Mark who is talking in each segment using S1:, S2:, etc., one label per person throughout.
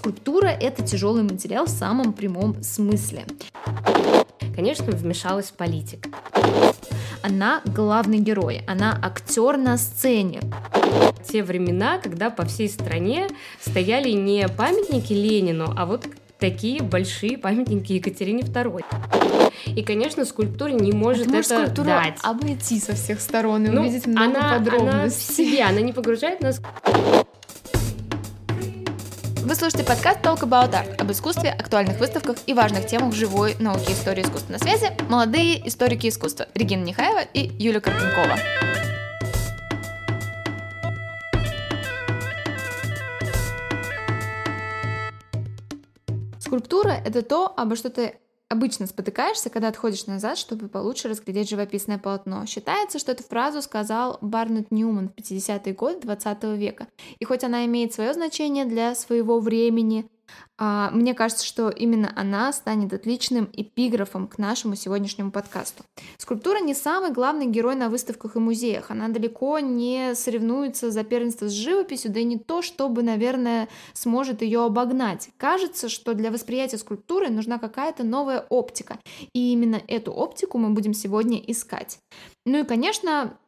S1: Скульптура – это тяжелый материал в самом прямом смысле.
S2: Конечно, вмешалась политика.
S1: Она главный герой, она актер на сцене.
S2: Те времена, когда по всей стране стояли не памятники Ленину, а вот такие большие памятники Екатерине II. И, конечно, скульптура не может это
S1: скульптуру
S2: дать.
S1: обойти со всех сторон и
S2: Ну,
S1: увидеть много
S2: она, она в
S1: подробностей.
S2: себе, она не погружает нас
S1: Вы слушаете подкаст Talk About Art об искусстве, актуальных выставках и важных темах живой науки истории искусства на связи. Молодые историки искусства Регина Нехаева и Юлия Карпенкова. Скульптура — это то, обо что ты обычно спотыкаешься, когда отходишь назад, чтобы получше разглядеть живописное полотно. Считается, что эту фразу сказал Барнет Ньюман в 50-е годы 20 века. И хоть она имеет свое значение для своего времени, мне кажется, что именно она станет отличным эпиграфом к нашему сегодняшнему подкасту. Скульптура не самый главный герой на выставках и музеях. Она далеко не соревнуется за первенство с живописью, да и не то, чтобы, наверное, сможет ее обогнать. Кажется, что для восприятия скульптуры нужна какая-то новая оптика. И именно эту оптику мы будем сегодня искать. Ну и, конечно,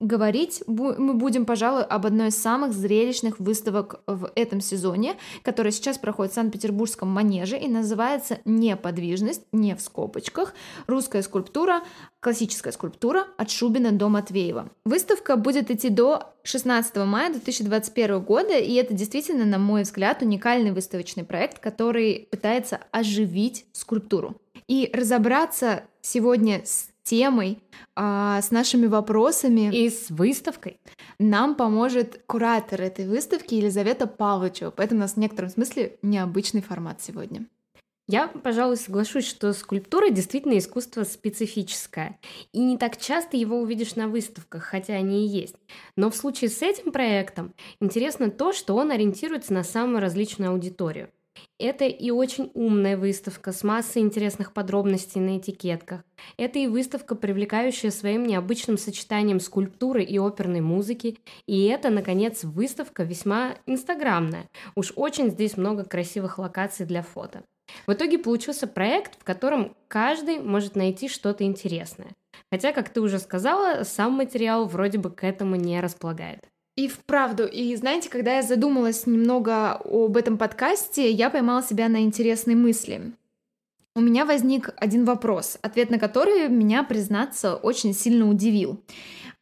S1: Говорить мы будем, пожалуй, об одной из самых зрелищных выставок в этом сезоне, которая сейчас проходит в Санкт-Петербургском манеже и называется «Неподвижность», не в скобочках, русская скульптура, классическая скульптура от Шубина до Матвеева. Выставка будет идти до 16 мая 2021 года, и это действительно, на мой взгляд, уникальный выставочный проект, который пытается оживить скульптуру. И разобраться сегодня с темой, а, с нашими вопросами
S2: и с выставкой.
S1: нам поможет куратор этой выставки Елизавета Павловичева, поэтому у нас в некотором смысле необычный формат сегодня.
S2: Я, пожалуй, соглашусь, что скульптура действительно искусство специфическое. И не так часто его увидишь на выставках, хотя они и есть. Но в случае с этим проектом интересно то, что он ориентируется на самую различную аудиторию. Это и очень умная выставка с массой интересных подробностей на этикетках. Это и выставка, привлекающая своим необычным сочетанием скульптуры и оперной музыки. И это, наконец, выставка весьма инстаграмная. Уж очень здесь много красивых локаций для фото. В итоге получился проект, в котором каждый может найти что-то интересное. Хотя, как ты уже сказала, сам материал вроде бы к этому не располагает.
S1: И вправду, и знаете, когда я задумалась немного об этом подкасте, я поймала себя на интересной мысли. У меня возник один вопрос, ответ на который меня, признаться, очень сильно удивил.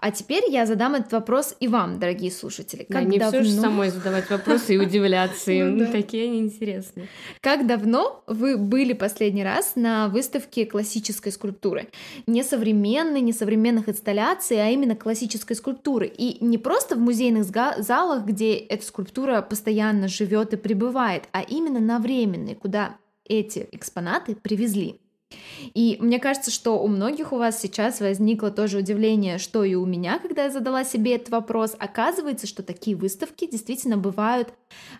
S1: А теперь я задам этот вопрос и вам, дорогие слушатели.
S2: Да, не все же самой задавать вопросы и удивляться им.
S1: Ну.
S2: Такие они интересные.
S1: Как давно вы были последний раз на выставке классической скульптуры? Не современной, не современных инсталляций, а именно классической скульптуры. И не просто в музейных залах, где эта скульптура постоянно живет и пребывает, а именно на временной, куда эти экспонаты привезли. И мне кажется, что у многих у вас сейчас возникло тоже удивление, что и у меня, когда я задала себе этот вопрос. Оказывается, что такие выставки действительно бывают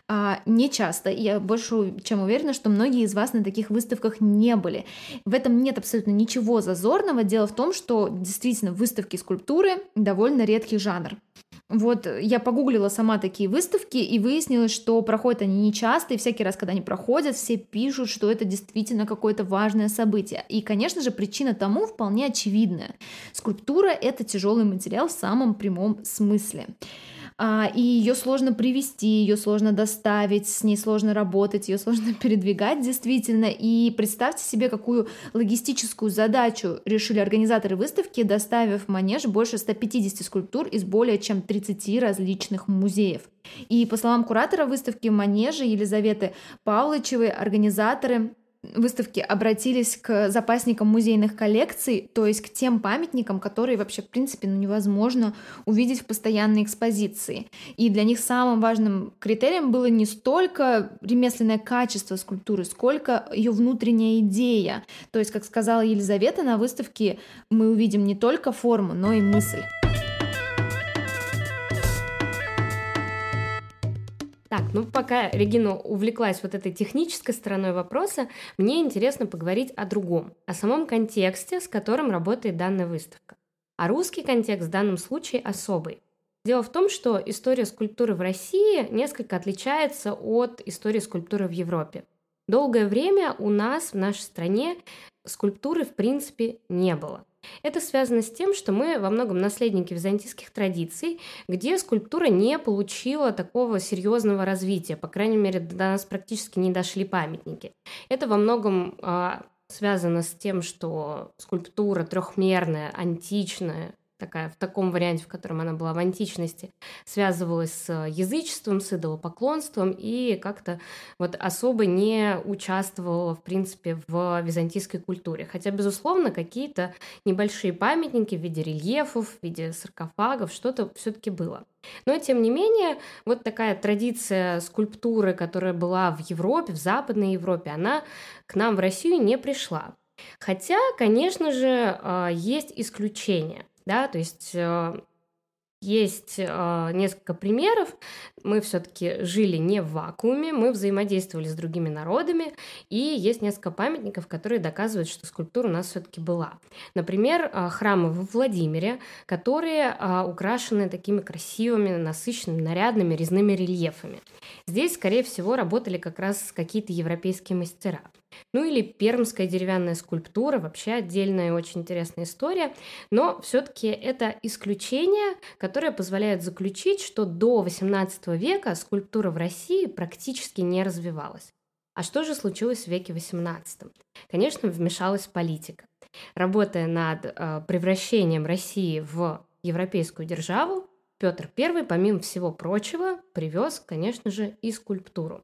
S1: а, нечасто. Я больше чем уверена, что многие из вас на таких выставках не были. В этом нет абсолютно ничего зазорного. Дело в том, что действительно выставки скульптуры довольно редкий жанр. Вот я погуглила сама такие выставки и выяснилось, что проходят они нечасто, и всякий раз, когда они проходят, все пишут, что это действительно какое-то важное событие. И, конечно же, причина тому вполне очевидная. Скульптура — это тяжелый материал в самом прямом смысле. А, и ее сложно привести, ее сложно доставить, с ней сложно работать, ее сложно передвигать действительно. И представьте себе, какую логистическую задачу решили организаторы выставки, доставив в манеж больше 150 скульптур из более чем 30 различных музеев. И по словам куратора выставки «Манежи» Елизаветы Павловичевой, организаторы выставки обратились к запасникам музейных коллекций, то есть к тем памятникам, которые вообще, в принципе, ну, невозможно увидеть в постоянной экспозиции. И для них самым важным критерием было не столько ремесленное качество скульптуры, сколько ее внутренняя идея. То есть, как сказала Елизавета, на выставке мы увидим не только форму, но и мысль.
S2: Так, ну пока Регина увлеклась вот этой технической стороной вопроса, мне интересно поговорить о другом, о самом контексте, с которым работает данная выставка. А русский контекст в данном случае особый. Дело в том, что история скульптуры в России несколько отличается от истории скульптуры в Европе. Долгое время у нас, в нашей стране, скульптуры в принципе не было. Это связано с тем, что мы во многом наследники византийских традиций, где скульптура не получила такого серьезного развития, по крайней мере, до нас практически не дошли памятники. Это во многом а, связано с тем, что скульптура трехмерная, античная, такая в таком варианте, в котором она была в античности, связывалась с язычеством, с идолопоклонством и как-то вот особо не участвовала, в принципе, в византийской культуре. Хотя, безусловно, какие-то небольшие памятники в виде рельефов, в виде саркофагов, что-то все-таки было. Но, тем не менее, вот такая традиция скульптуры, которая была в Европе, в Западной Европе, она к нам в Россию не пришла. Хотя, конечно же, а, есть исключения да, то есть э, есть э, несколько примеров. Мы все-таки жили не в вакууме, мы взаимодействовали с другими народами, и есть несколько памятников, которые доказывают, что скульптура у нас все-таки была. Например, э, храмы в Владимире, которые украшены такими красивыми, насыщенными, нарядными резными рельефами. Здесь, скорее всего, работали как раз какие-то европейские мастера. Ну или пермская деревянная скульптура, вообще отдельная очень интересная история. Но все-таки это исключение, которое позволяет заключить, что до XVIII века скульптура в России практически не развивалась. А что же случилось в веке XVIII? Конечно, вмешалась политика. Работая над э, превращением России в европейскую державу, Петр I, помимо всего прочего, привез, конечно же, и скульптуру.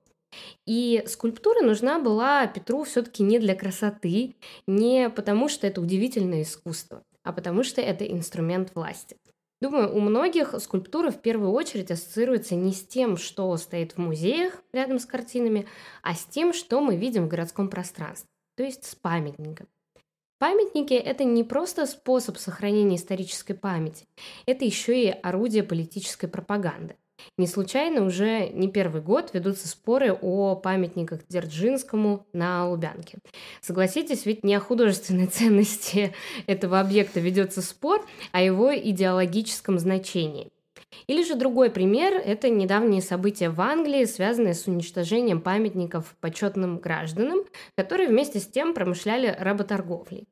S2: И скульптура нужна была Петру все-таки не для красоты, не потому что это удивительное искусство, а потому что это инструмент власти. Думаю, у многих скульптура в первую очередь ассоциируется не с тем, что стоит в музеях рядом с картинами, а с тем, что мы видим в городском пространстве, то есть с памятниками. Памятники – это не просто способ сохранения исторической памяти, это еще и орудие политической пропаганды. Не случайно уже не первый год ведутся споры о памятниках Дзержинскому на Лубянке. Согласитесь, ведь не о художественной ценности этого объекта ведется спор, а о его идеологическом значении. Или же другой пример – это недавние события в Англии, связанные с уничтожением памятников почетным гражданам, которые вместе с тем промышляли работорговлей.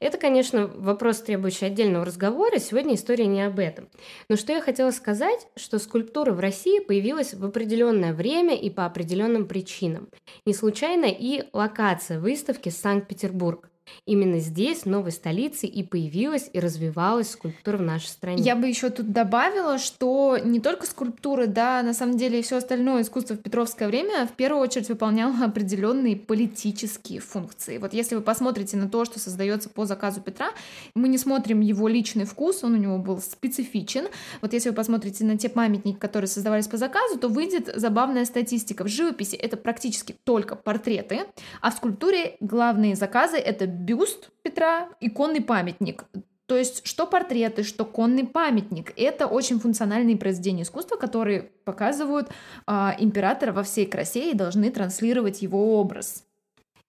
S2: Это, конечно, вопрос, требующий отдельного разговора, сегодня история не об этом. Но что я хотела сказать, что скульптура в России появилась в определенное время и по определенным причинам. Не случайно и локация выставки Санкт-Петербург. Именно здесь, в новой столице, и появилась и развивалась скульптура в нашей стране.
S1: Я бы еще тут добавила, что не только скульптуры, да, на самом деле все остальное искусство в Петровское время в первую очередь выполняло определенные политические функции. Вот если вы посмотрите на то, что создается по заказу Петра, мы не смотрим его личный вкус, он у него был специфичен. Вот если вы посмотрите на те памятники, которые создавались по заказу, то выйдет забавная статистика. В живописи это практически только портреты, а в скульптуре главные заказы это бюст Петра и конный памятник. То есть что портреты, что конный памятник. Это очень функциональные произведения искусства, которые показывают э, императора во всей красе и должны транслировать его образ.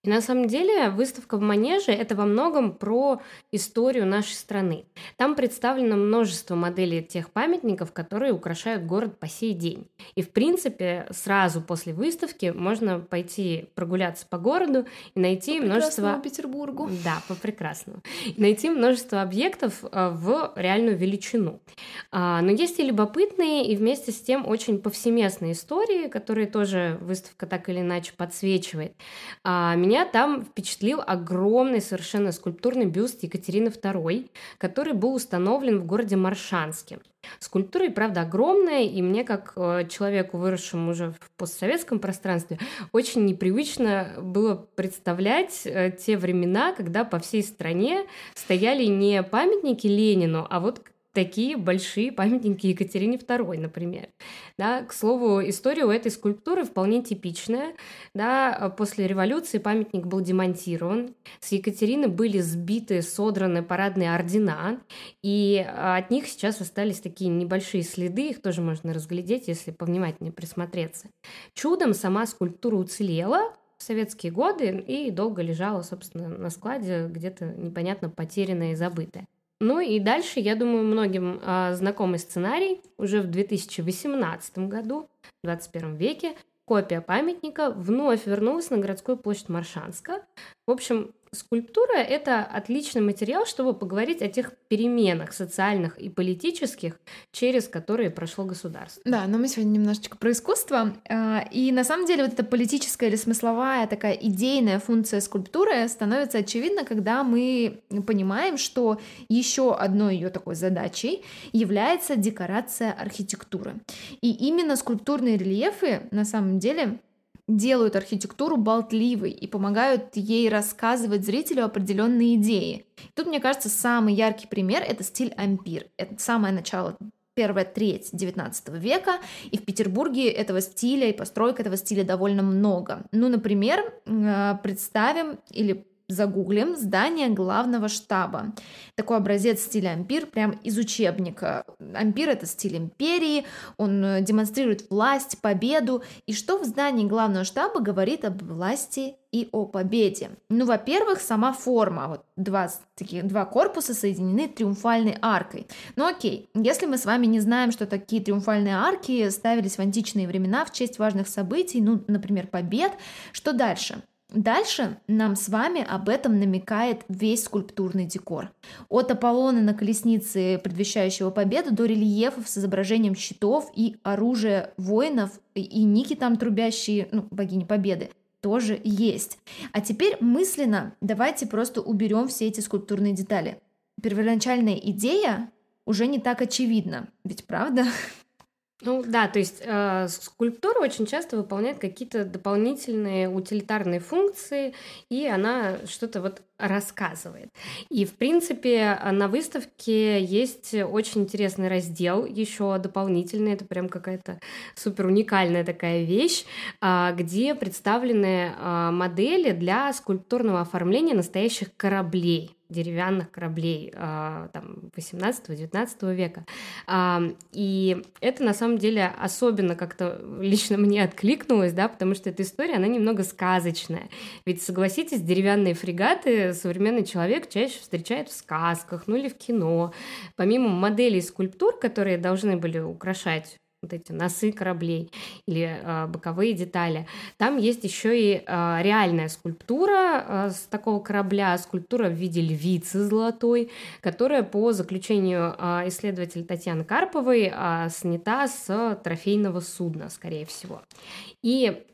S2: И на самом деле выставка в Манеже – это во многом про историю нашей страны. Там представлено множество моделей тех памятников, которые украшают город по сей день. И, в принципе, сразу после выставки можно пойти прогуляться по городу и найти
S1: по
S2: множество...
S1: Петербургу.
S2: Да, по прекрасному. И найти множество объектов э, в реальную величину. А, но есть и любопытные, и вместе с тем очень повсеместные истории, которые тоже выставка так или иначе подсвечивает. А, меня там впечатлил огромный совершенно скульптурный бюст Екатерины II, который был установлен в городе Маршанске. Скульптура и правда огромная, и мне, как э, человеку, выросшему уже в постсоветском пространстве, очень непривычно было представлять э, те времена, когда по всей стране стояли не памятники Ленину, а вот такие большие памятники Екатерине II, например. Да, к слову, история у этой скульптуры вполне типичная. Да, после революции памятник был демонтирован, с Екатерины были сбиты, содраны парадные ордена, и от них сейчас остались такие небольшие следы, их тоже можно разглядеть, если повнимательнее присмотреться. Чудом сама скульптура уцелела, в советские годы и долго лежала, собственно, на складе, где-то непонятно потерянная и забытая. Ну и дальше, я думаю, многим э, знакомый сценарий. Уже в 2018 году, в 21 веке, копия памятника вновь вернулась на городскую площадь Маршанска. В общем, Скульптура – это отличный материал, чтобы поговорить о тех переменах социальных и политических, через которые прошло государство.
S1: Да, но мы сегодня немножечко про искусство. А, и на самом деле вот эта политическая или смысловая такая идейная функция скульптуры становится очевидна, когда мы понимаем, что еще одной ее такой задачей является декорация архитектуры. И именно скульптурные рельефы на самом деле делают архитектуру болтливой и помогают ей рассказывать зрителю определенные идеи. Тут, мне кажется, самый яркий пример — это стиль ампир. Это самое начало первая треть XIX века, и в Петербурге этого стиля и построек этого стиля довольно много. Ну, например, э, представим или загуглим здание главного штаба. Такой образец стиля ампир прям из учебника. Ампир — это стиль империи, он э, демонстрирует власть, победу. И что в здании главного штаба говорит об власти и о победе? Ну, во-первых, сама форма. Вот два, такие, два корпуса соединены триумфальной аркой. Ну окей, если мы с вами не знаем, что такие триумфальные арки ставились в античные времена в честь важных событий, ну, например, побед, что дальше? Дальше нам с вами об этом намекает весь скульптурный декор. От Аполлона на колеснице, предвещающего победу, до рельефов с изображением щитов и оружия воинов, и ники там трубящие, ну, богини победы, тоже есть. А теперь мысленно давайте просто уберем все эти скульптурные детали. Первоначальная идея уже не так очевидна, ведь правда?
S2: Ну да, то есть э, скульптура очень часто выполняет какие-то дополнительные утилитарные функции, и она что-то вот рассказывает. И, в принципе, на выставке есть очень интересный раздел, еще дополнительный, это прям какая-то супер уникальная такая вещь, а, где представлены а, модели для скульптурного оформления настоящих кораблей деревянных кораблей а, там, 18-19 века. И это на самом деле особенно как-то лично мне откликнулось, да, потому что эта история, она немного сказочная. Ведь, согласитесь, деревянные фрегаты современный человек чаще встречает в сказках, ну или в кино. Помимо моделей скульптур, которые должны были украшать вот эти носы кораблей или э, боковые детали. Там есть еще и э, реальная скульптура э, с такого корабля, скульптура в виде львицы золотой, которая по заключению э, исследователя Татьяны Карповой э, снята с трофейного судна, скорее всего. И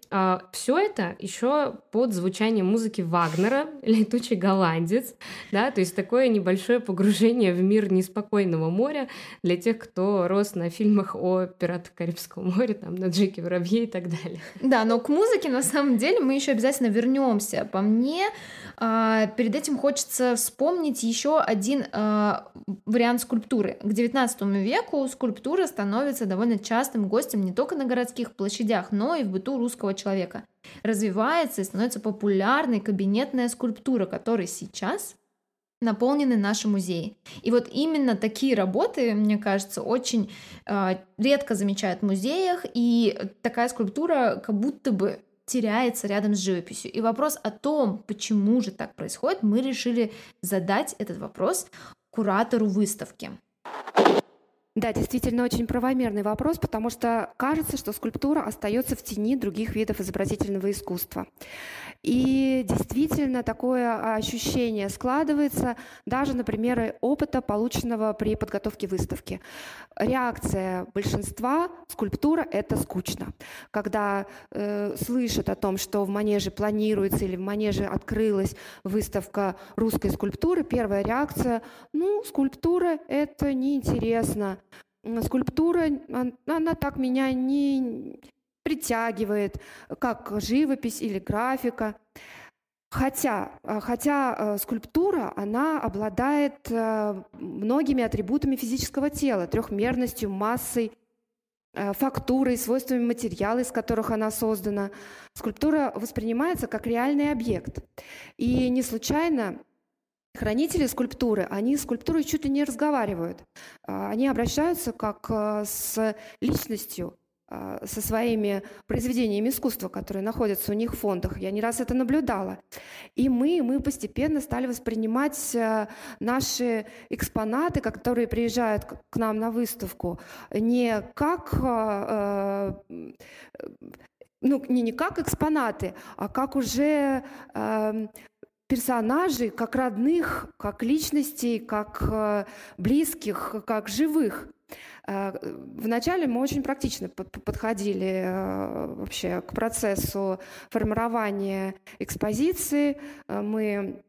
S2: все это еще под звучание музыки Вагнера, «Летучий голландец», да, то есть такое небольшое погружение в мир неспокойного моря для тех, кто рос на фильмах о пиратах Карибского моря, там, на Джеке Воробье и так далее.
S1: Да, но к музыке на самом деле мы еще обязательно вернемся. По мне, а, перед этим хочется вспомнить еще один а, вариант скульптуры. К XIX веку скульптура становится довольно частым гостем не только на городских площадях, но и в быту русского человека. Развивается и становится популярной кабинетная скульптура, которой сейчас наполнены наши музеи. И вот именно такие работы, мне кажется, очень э, редко замечают в музеях, и такая скульптура как будто бы теряется рядом с живописью. И вопрос о том, почему же так происходит, мы решили задать этот вопрос куратору выставки.
S3: Да, действительно очень правомерный вопрос, потому что кажется, что скульптура остается в тени других видов изобразительного искусства. И действительно такое ощущение складывается даже на примере опыта, полученного при подготовке выставки. Реакция большинства скульптура – это скучно. Когда э, слышат о том, что в манеже планируется или в манеже открылась выставка русской скульптуры, первая реакция – ну, скульптура – это неинтересно. Скульптура, она так меня не, притягивает, как живопись или графика. Хотя, э, хотя э, скульптура, она обладает э, многими атрибутами физического тела, трехмерностью, массой, фактурой, свойствами материала, из которых она создана. Скульптура воспринимается как реальный объект. И не случайно хранители скульптуры, они с скульптурой чуть ли не разговаривают. Они обращаются как с личностью, а, со своими произведениями искусства, которые находятся у них в фондах. Я не раз это наблюдала. И мы, мы постепенно стали воспринимать э, наши экспонаты, которые приезжают к нам на выставку, не как э, э, ну, не, не как экспонаты, а как уже э, персонажей, как родных, как личностей, как э, близких, как живых. Э, вначале мы очень практично подходили э, вообще к процессу формирования экспозиции. Мы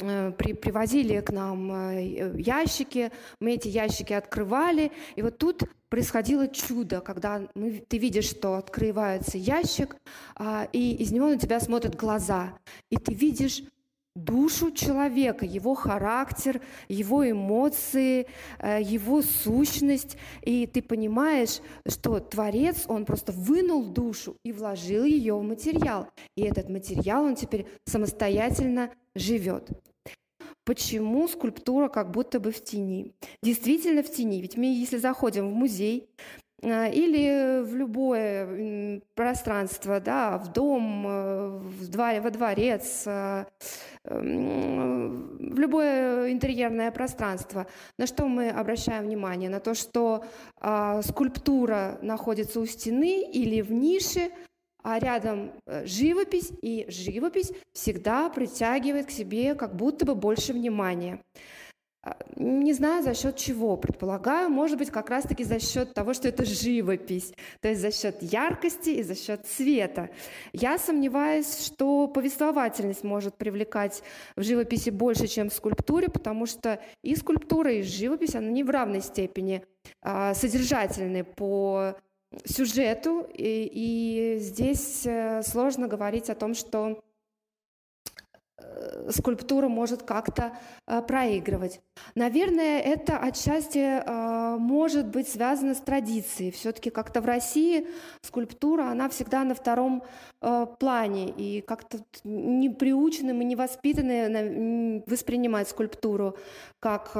S3: при, привозили к нам ящики, мы эти ящики открывали, и вот тут происходило чудо, когда мы, ты видишь, что открывается ящик, а, и из него на тебя смотрят глаза, и ты видишь душу человека, его характер, его эмоции, э, его сущность. И ты понимаешь, что Творец, он просто вынул душу и вложил ее в материал. И этот материал, он теперь самостоятельно живет. Почему скульптура как будто бы в тени? Действительно в тени. Ведь мы, если заходим в музей, или в любое пространство, да, в дом, э, в дворе, во дворец, э, в любое интерьерное пространство. На что мы обращаем внимание? На то, что скульптура находится у стены или в нише, а рядом живопись, и живопись всегда притягивает к себе как будто бы больше внимания. А, не знаю, за счет чего, предполагаю, может быть, как раз-таки за счет того, что это живопись, то есть за счет яркости и за счет цвета. Я сомневаюсь, что повествовательность может привлекать в живописи больше, чем в скульптуре, потому что и скульптура, и живопись, она не в равной степени а, содержательны по сюжету, и, и здесь э, сложно говорить о том, что скульптура может как-то э, проигрывать. Наверное, это отчасти э, может быть связано с традицией. Все-таки как-то в России скульптура, она всегда на втором плане, и как-то не приучены, мы не воспитаны воспринимать скульптуру как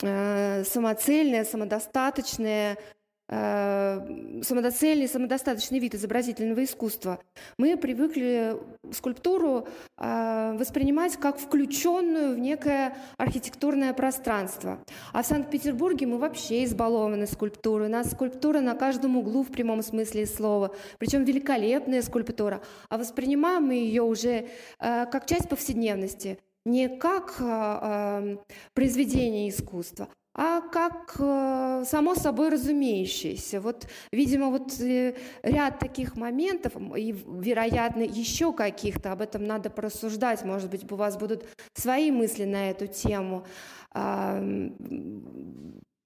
S3: самоцельное, самодостаточное, Э, самодоцельный, самодостаточный вид изобразительного искусства. Мы привыкли скульптуру э, воспринимать как включенную в некое архитектурное пространство. А в Санкт-Петербурге мы вообще избалованы скульптурой. У нас скульптура на каждом углу в прямом смысле слова. Причем великолепная скульптура. А воспринимаем мы ее уже э, как часть повседневности не как э, произведение искусства, а как э, само собой разумеющееся. Вот, видимо, вот э, ряд таких моментов, и, вероятно, еще каких-то, об этом надо порассуждать, может быть, у вас будут свои мысли на эту тему.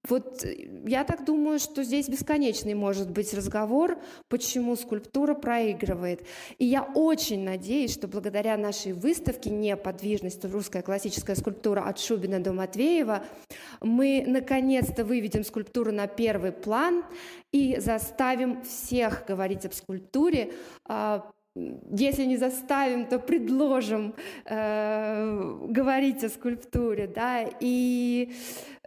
S3: Вот э, я так думаю, что здесь бесконечный может быть разговор, почему скульптура проигрывает. И я очень надеюсь, что благодаря нашей выставке «Неподвижность. Русская классическая скульптура от Шубина до Матвеева» мы наконец-то выведем скульптуру на первый план и заставим всех говорить об скульптуре, а, если не заставим, то предложим э, говорить о скульптуре, да, и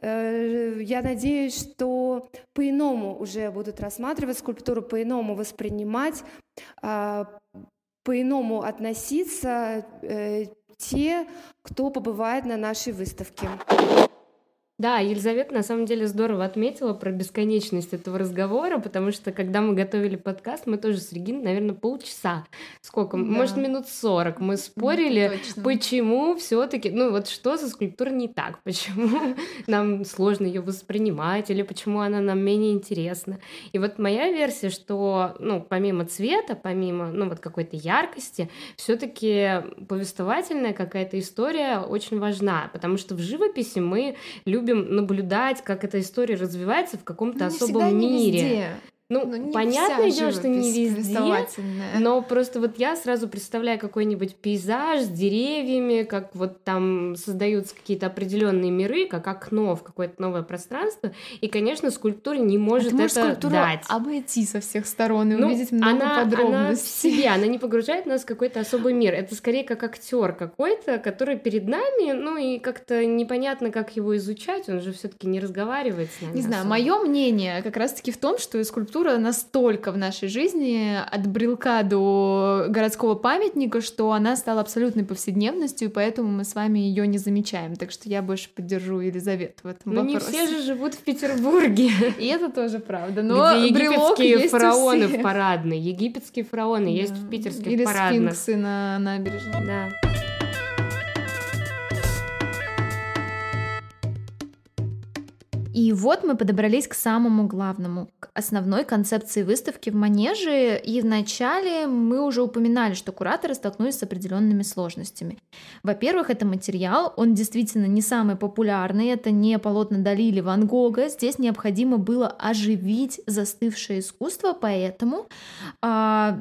S3: э, я надеюсь, что по-иному уже будут рассматривать скульптуру, по-иному воспринимать, э, по-иному относиться э, те, кто побывает на нашей выставке.
S2: Да, Елизавета на самом деле здорово отметила про бесконечность этого разговора, потому что когда мы готовили подкаст, мы тоже с Региной, наверное, полчаса, сколько, да. может, минут сорок, мы спорили, ну, почему все таки ну вот что со скульптурой не так, почему нам сложно ее воспринимать, или почему она нам менее интересна. И вот моя версия, что, ну, помимо цвета, помимо, ну, вот какой-то яркости, все таки повествовательная какая-то история очень важна, потому что в живописи мы любим любим наблюдать, как эта история развивается в каком-то ну, особом мире. Ну,
S1: Ну, не
S2: понятное дело, что не везде, но просто вот я сразу представляю какой-нибудь пейзаж с деревьями, как вот там создаются какие-то определенные миры, как окно в какое-то новое пространство, и, конечно, скульптура не
S1: А
S2: может
S1: ты можешь
S2: это
S1: скульптуру
S2: дать.
S1: обойти со всех сторон и
S2: Ну,
S1: увидеть много
S2: она, она в
S1: подробностей.
S2: себе, она не погружает нас в какой-то особый мир. Это скорее как актер какой-то, который перед нами, ну и как-то непонятно, как его изучать, он же все-таки не разговаривает с нами.
S1: Не знаю,
S2: особо.
S1: мое мнение как раз-таки в том, что скульптура настолько в нашей жизни от брелка до городского памятника, что она стала абсолютной повседневностью, и поэтому мы с вами ее не замечаем. Так что я больше поддержу Елизавету в этом
S2: Ну не
S1: вопросе.
S2: все же живут в Петербурге,
S1: И это тоже правда. Но
S2: где египетские фараоны в парадной. Египетские фараоны есть в питерских
S1: Или
S2: парадных.
S1: сфинксы на набережной.
S2: Да.
S1: И вот мы подобрались к самому главному, к основной концепции выставки в Манеже. И вначале мы уже упоминали, что кураторы столкнулись с определенными сложностями. Во-первых, это материал, он действительно не самый популярный, это не полотна Дали или Ван Гога. Здесь необходимо было оживить застывшее искусство, поэтому а,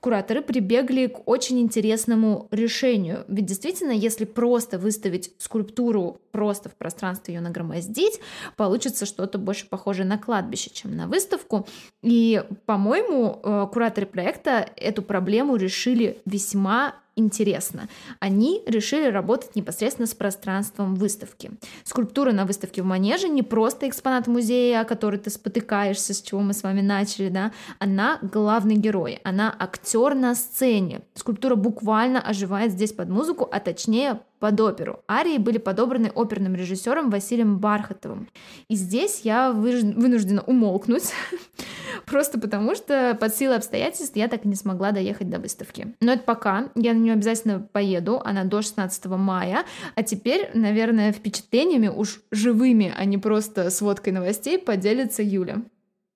S1: кураторы прибегли к очень интересному решению. Ведь действительно, если просто выставить скульптуру, просто в пространстве ее нагромоздить, получится что-то больше похожее на кладбище, чем на выставку. И, по-моему, э, кураторы проекта эту проблему решили весьма интересно. Они решили работать непосредственно с пространством выставки. Скульптура на выставке в Манеже не просто экспонат музея, о который ты спотыкаешься, с чего мы с вами начали, да, она главный герой, она актер на сцене. Скульптура буквально оживает здесь под музыку, а точнее под оперу. Арии были подобраны оперным режиссером Василием Бархатовым. И здесь я вынуждена умолкнуть, просто потому что под силой обстоятельств я так и не смогла доехать до выставки. Но это пока, я на нее обязательно поеду, она до 16 мая, а теперь, наверное, впечатлениями уж живыми, а не просто сводкой новостей поделится Юля.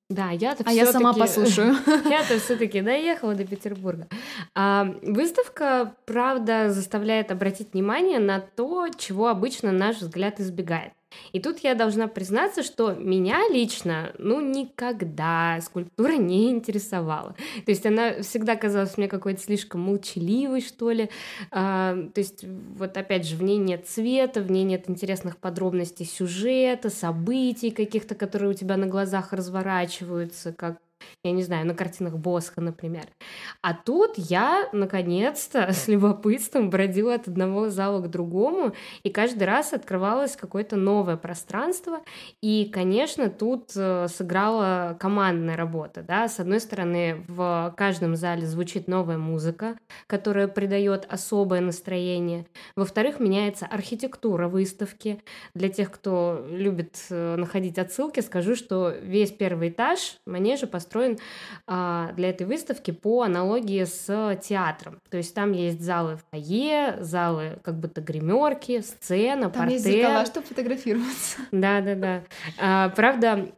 S2: Да, я-то
S1: А я сама послушаю.
S2: Я-то все-таки доехала до Петербурга. А, выставка, правда, заставляет обратить внимание на то, чего обычно наш взгляд избегает. И тут я должна признаться, что меня лично, ну, никогда скульптура не интересовала. То есть она всегда казалась мне какой-то слишком молчаливой, что ли. А, то есть вот опять же, в ней нет цвета, в ней нет интересных подробностей сюжета, событий каких-то, которые у тебя на глазах разворачиваются, как я не знаю, на картинах Босха, например. А тут я, наконец-то, с любопытством бродила от одного зала к другому, и каждый раз открывалось какое-то новое пространство. И, конечно, тут э, сыграла командная работа. Да? С одной стороны, в каждом зале звучит новая музыка, которая придает особое настроение. Во-вторых, меняется архитектура выставки. Для тех, кто любит э, находить отсылки, скажу, что весь первый этаж манежа построен а, для этой выставки по аналогии с театром. То есть там есть залы в фойе, залы как будто гримерки, сцена,
S1: Там есть
S2: портер.
S1: зеркала, чтобы фотографироваться.
S2: Да, да, да. А, правда,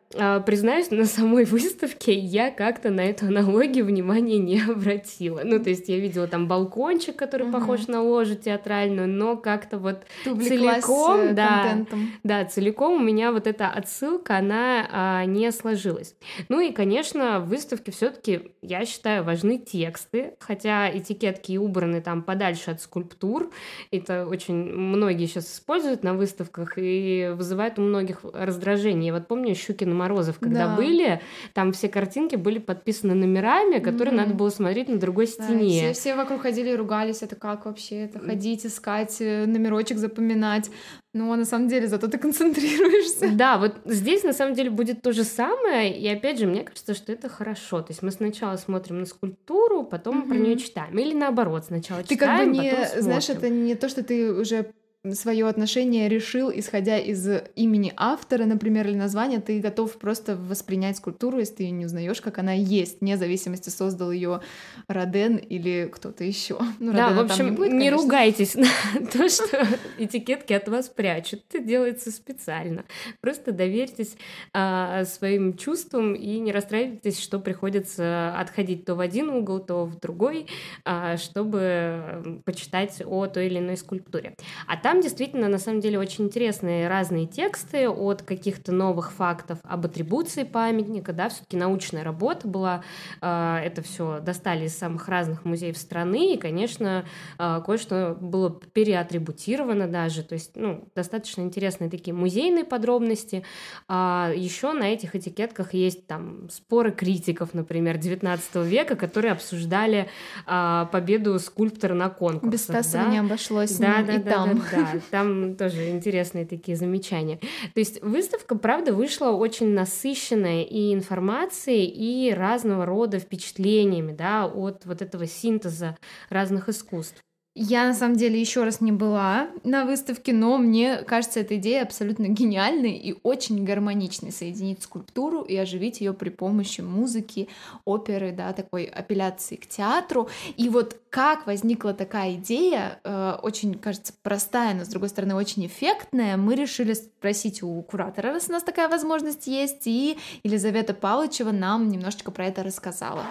S2: признаюсь, на самой выставке я как-то на эту аналогию внимания не обратила. Ну, то есть я видела там балкончик, который
S1: Мгм.
S2: похож на ложу театральную, но как-то вот
S1: Ты увлеклась
S2: Целиком,
S1: э,
S2: да.
S1: контентом.
S2: да, целиком у меня вот эта отсылка, она а, не сложилась. Ну и, конечно, в выставке все-таки, я считаю, важны тексты, хотя этикетки убраны там подальше от скульптур. Это очень многие сейчас используют на выставках и вызывает у многих раздражение. Я вот помню Щукин Морозов, когда
S1: Да.
S2: были, там все картинки были подписаны номерами, которые
S1: Мгм.
S2: надо было смотреть на другой
S1: Да,
S2: стене.
S1: все, все вокруг ходили и ругались, это как вообще, это ходить, искать, э, номерочек запоминать. Ну, а на самом деле зато ты концентрируешься.
S2: Да, вот здесь на самом деле будет то же самое, и опять же, мне кажется, что это хорошо. То есть мы сначала смотрим на скульптуру, потом
S1: Мгм.
S2: про нее читаем. Или наоборот, сначала
S1: Ты как
S2: читаем,
S1: бы не, знаешь, это не то, что ты уже свое отношение решил, исходя из имени автора, например, или названия, ты готов просто воспринять скульптуру, если ты ее не узнаешь, как она есть, вне зависимости, создал ее Роден или кто-то еще. Ну,
S2: Да,
S1: Родена
S2: в общем,
S1: не, будет,
S2: не
S1: конечно.
S2: ругайтесь на то, что этикетки от вас прячут. Это делается специально. Просто доверьтесь а, своим чувствам и не расстраивайтесь, что приходится отходить то в один угол, то в другой, а, чтобы почитать о той или иной скульптуре. А там там действительно, на самом деле, очень интересные разные тексты от каких-то новых фактов об атрибуции памятника, да, все-таки научная работа была, э, это все достали из самых разных музеев страны, и, конечно, э, кое-что было переатрибутировано даже, то есть, ну, достаточно интересные такие музейные подробности. А еще на этих этикетках есть там споры критиков, например, 19 века, которые обсуждали а, победу скульптора на конкурсах.
S1: Без Стасова
S2: да?
S1: не обошлось
S2: да,
S1: и
S2: да,
S1: там.
S2: Да, да, там тоже интересные такие замечания. То есть выставка, правда, вышла очень насыщенная и информацией, и разного рода впечатлениями, да, от вот этого синтеза разных искусств.
S1: Я на самом деле еще раз не была на выставке, но мне кажется, эта идея абсолютно гениальной и очень гармоничной соединить скульптуру и оживить ее при помощи музыки, оперы, да, такой апелляции к театру. И вот как возникла такая идея, э, очень, кажется, простая, но с другой стороны очень эффектная, мы решили спросить у куратора, раз у нас такая возможность есть, и Елизавета Павловичева нам немножечко про это рассказала.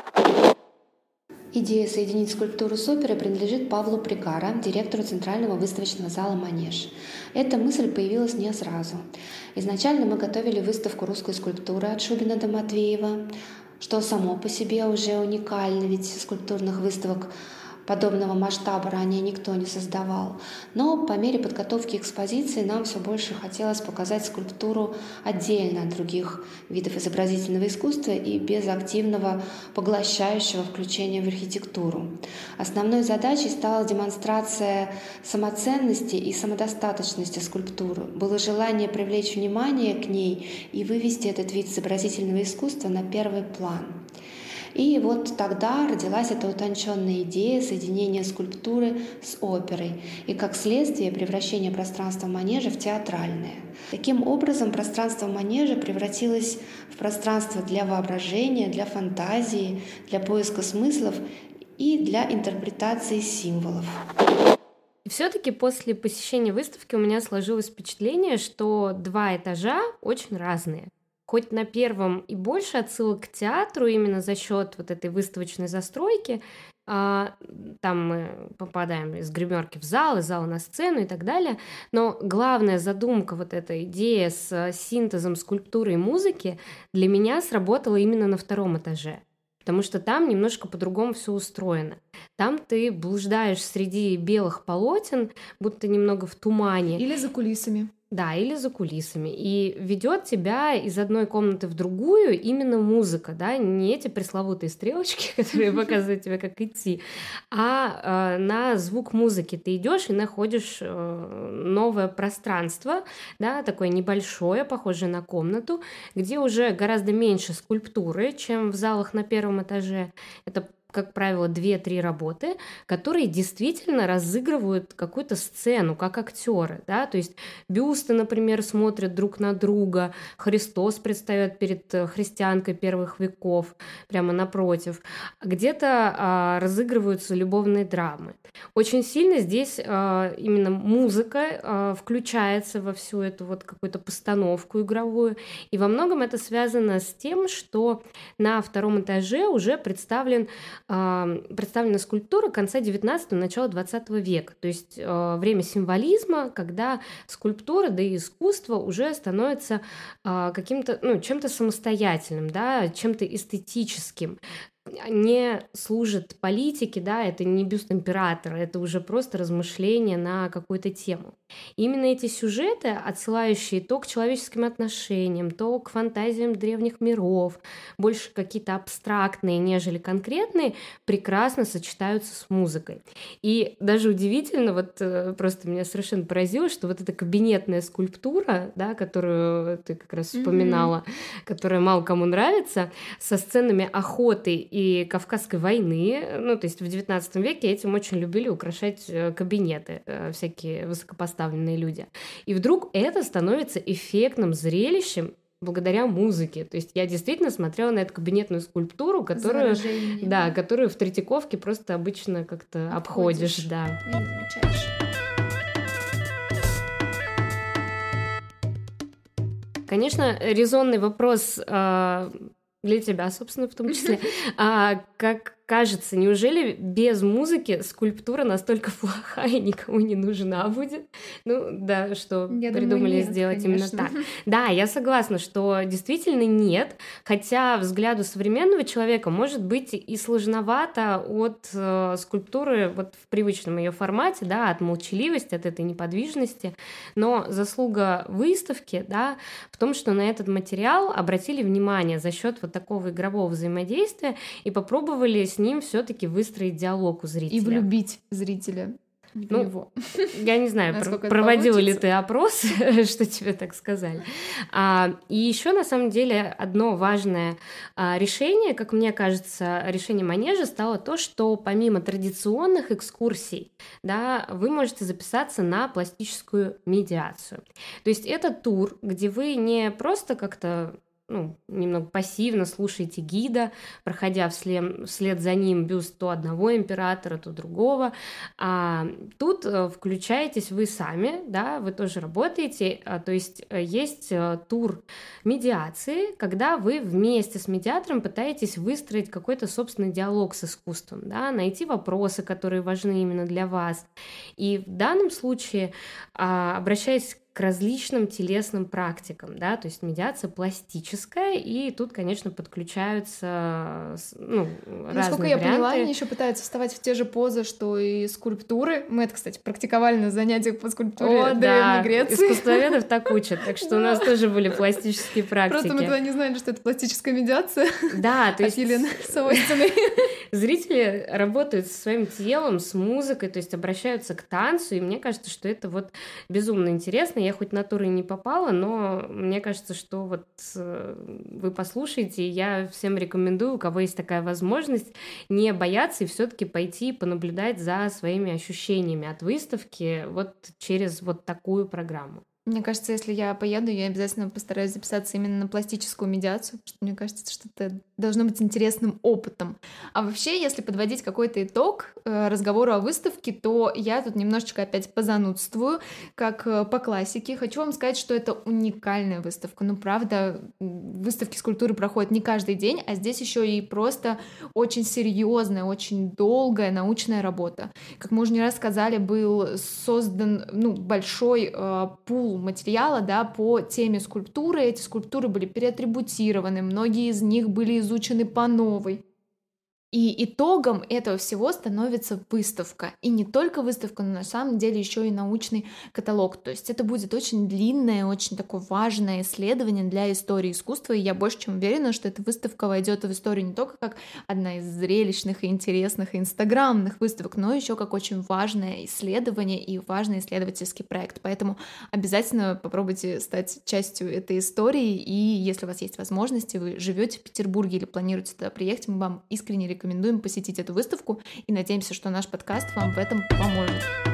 S4: Идея соединить скульптуру с оперой принадлежит Павлу Прикара, директору Центрального выставочного зала «Манеж». Эта мысль появилась не сразу. Изначально мы готовили выставку русской скульптуры от Шубина до Матвеева, что само по себе уже уникально, ведь скульптурных выставок Подобного масштаба ранее никто не создавал. Но по мере подготовки экспозиции нам все больше хотелось показать скульптуру отдельно от других видов изобразительного искусства и без активного поглощающего включения в архитектуру. Основной задачей стала демонстрация самоценности и самодостаточности скульптуры. Было желание привлечь внимание к ней и вывести этот вид изобразительного искусства на первый план. И вот тогда родилась эта утонченная идея соединения скульптуры с оперой и, как следствие, превращения пространства манежа в театральное. Таким образом, пространство манежа превратилось в пространство для воображения, для фантазии, для поиска смыслов и для интерпретации символов.
S2: Все-таки после посещения выставки у меня сложилось впечатление, что два этажа очень разные хоть на первом и больше отсылок к театру именно за счет вот этой выставочной застройки, а, там мы попадаем из гримерки в зал, из зала на сцену и так далее. Но главная задумка, вот эта идея с синтезом скульптуры и музыки для меня сработала именно на втором этаже. Потому что там немножко по-другому все устроено. Там ты блуждаешь среди белых полотен, будто немного в тумане.
S1: Или за кулисами.
S2: Да, или за кулисами. И ведет тебя из одной комнаты в другую именно музыка, да, не эти пресловутые стрелочки, которые показывают тебе, как идти, а э, на звук музыки ты идешь и находишь э, новое пространство, да, такое небольшое, похожее на комнату, где уже гораздо меньше скульптуры, чем в залах на первом этаже. Это как правило, две-три работы, которые действительно разыгрывают какую-то сцену, как актеры, да, то есть бюсты, например, смотрят друг на друга, Христос предстает перед э, христианкой первых веков, прямо напротив, где-то а, разыгрываются любовные драмы. Очень сильно здесь а, именно музыка а, включается во всю эту вот какую-то постановку игровую, и во многом это связано с тем, что на втором этаже уже представлен представлена скульптура конца 19-го, начала 20 века. То есть э, время символизма, когда скульптура, да и искусство уже становится э, каким-то, ну, чем-то самостоятельным, да, чем-то эстетическим, не служит политике, да, это не бюст императора, это уже просто размышление на какую-то тему. И именно эти сюжеты, отсылающие то к человеческим отношениям, то к фантазиям древних миров, больше какие-то абстрактные, нежели конкретные, прекрасно сочетаются с музыкой. И даже удивительно, вот э, просто меня совершенно поразило, что вот эта кабинетная скульптура, да, которую ты как раз вспоминала, mm-hmm. которая мало кому нравится, со сценами охоты и Кавказской войны, ну, то есть в XIX веке этим очень любили украшать э, кабинеты э, всякие высокопоставленные люди. И вдруг это становится эффектным зрелищем, благодаря музыке. То есть я действительно смотрела на эту кабинетную скульптуру, которую, да, которую в Третьяковке просто обычно как-то обходишь, обходишь да. И не замечаешь. Конечно, резонный вопрос а, для тебя, собственно, в том числе. А как, кажется, неужели без музыки скульптура настолько плохая и никому не нужна будет? Ну, да, что я придумали думаю, нет, сделать конечно. именно так. Да, я согласна, что действительно нет, хотя взгляду современного человека может быть и сложновато от э, скульптуры вот в привычном ее формате, да, от молчаливости, от этой неподвижности, но заслуга выставки, да, в том, что на этот материал обратили внимание за счет вот такого игрового взаимодействия и попробовали с ним все-таки выстроить диалог у зрителя.
S1: И влюбить зрителя ну, него.
S2: Я не знаю, проводила ли ты опрос, что тебе так сказали. А, и еще на самом деле одно важное а, решение, как мне кажется, решение манежа стало то, что помимо традиционных экскурсий, да, вы можете записаться на пластическую медиацию. То есть это тур, где вы не просто как-то ну, немного пассивно слушаете гида, проходя вслед, вслед за ним бюст то одного императора, то другого. А тут э, включаетесь вы сами, да, вы тоже работаете, а, то есть э, есть э, тур медиации, когда вы вместе с медиатором пытаетесь выстроить какой-то собственный диалог с искусством, да, найти вопросы, которые важны именно для вас. И в данном случае, а, обращаясь к различным телесным практикам, да, то есть медиация пластическая, и тут, конечно, подключаются ну, разные
S1: Насколько
S2: я
S1: поняла, они еще пытаются вставать в те же позы, что и скульптуры. Мы это, кстати, практиковали на занятиях по скульптуре О, да. Греции.
S2: Искусствоведов так учат, так что у нас тоже были пластические практики.
S1: Просто мы тогда не знали, что это пластическая медиация.
S2: Да, то есть...
S1: Елены Савостиной.
S2: Зрители работают со своим телом, с музыкой, то есть обращаются к танцу, и мне кажется, что это вот безумно интересно, я хоть на туры не попала, но мне кажется, что вот э, вы послушаете, я всем рекомендую, у кого есть такая возможность, не бояться и все-таки пойти понаблюдать за своими ощущениями от выставки вот через вот такую программу.
S1: Мне кажется, если я поеду, я обязательно постараюсь записаться именно на пластическую медиацию, потому что мне кажется, что это должно быть интересным опытом. А вообще, если подводить какой-то итог э, разговору о выставке, то я тут немножечко опять позанудствую, как э, по классике. Хочу вам сказать, что это уникальная выставка. Ну, правда, выставки скульптуры проходят не каждый день, а здесь еще и просто очень серьезная, очень долгая научная работа. Как мы уже не раз сказали, был создан ну, большой э, материала да, по теме скульптуры. Эти скульптуры были переатрибутированы, многие из них были изучены по новой. И итогом этого всего становится выставка. И не только выставка, но на самом деле еще и научный каталог. То есть это будет очень длинное, очень такое важное исследование для истории искусства. И я больше чем уверена, что эта выставка войдет в историю не только как одна из зрелищных и интересных и инстаграмных выставок, но еще как очень важное исследование и важный исследовательский проект. Поэтому обязательно попробуйте стать частью этой истории. И если у вас есть возможности, вы живете в Петербурге или планируете туда приехать, мы вам искренне рекомендуем рекомендуем посетить эту выставку и надеемся, что наш подкаст вам в этом поможет.